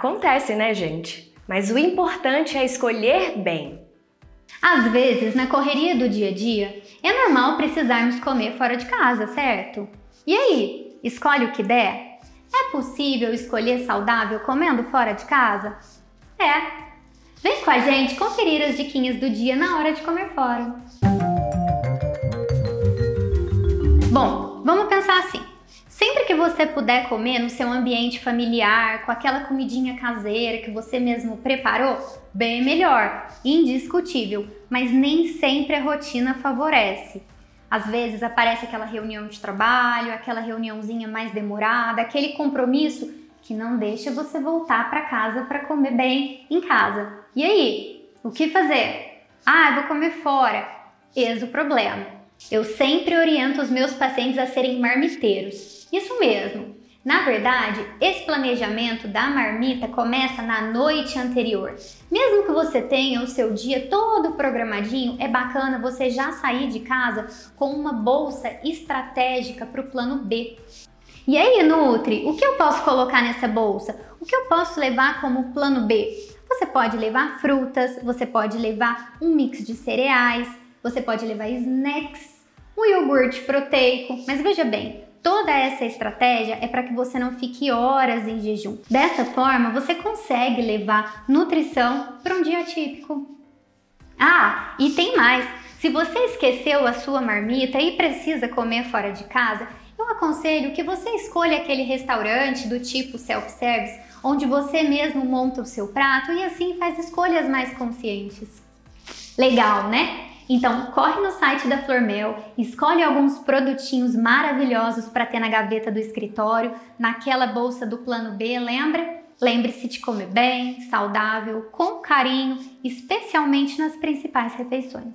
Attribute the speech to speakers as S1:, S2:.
S1: Acontece, né, gente? Mas o importante é escolher bem.
S2: Às vezes, na correria do dia a dia, é normal precisarmos comer fora de casa, certo? E aí, escolhe o que der? É possível escolher saudável comendo fora de casa? É. Vem com a gente conferir as diquinhas do dia na hora de comer fora. Bom, vamos pensar assim. Sempre que você puder comer no seu ambiente familiar, com aquela comidinha caseira que você mesmo preparou, bem melhor, indiscutível, mas nem sempre a rotina favorece. Às vezes aparece aquela reunião de trabalho, aquela reuniãozinha mais demorada, aquele compromisso que não deixa você voltar para casa para comer bem em casa. E aí, o que fazer? Ah, vou comer fora. Eis o problema. Eu sempre oriento os meus pacientes a serem marmiteiros. Isso mesmo. Na verdade, esse planejamento da marmita começa na noite anterior. Mesmo que você tenha o seu dia todo programadinho, é bacana você já sair de casa com uma bolsa estratégica para o plano B. E aí, Nutri, o que eu posso colocar nessa bolsa? O que eu posso levar como plano B? Você pode levar frutas, você pode levar um mix de cereais, você pode levar snacks, um iogurte proteico, mas veja bem, Toda essa estratégia é para que você não fique horas em jejum. Dessa forma, você consegue levar nutrição para um dia típico. Ah, e tem mais! Se você esqueceu a sua marmita e precisa comer fora de casa, eu aconselho que você escolha aquele restaurante do tipo self-service, onde você mesmo monta o seu prato e assim faz escolhas mais conscientes. Legal, né? Então, corre no site da Flormel, escolhe alguns produtinhos maravilhosos para ter na gaveta do escritório, naquela bolsa do plano B, lembra? Lembre-se de comer bem, saudável, com carinho, especialmente nas principais refeições.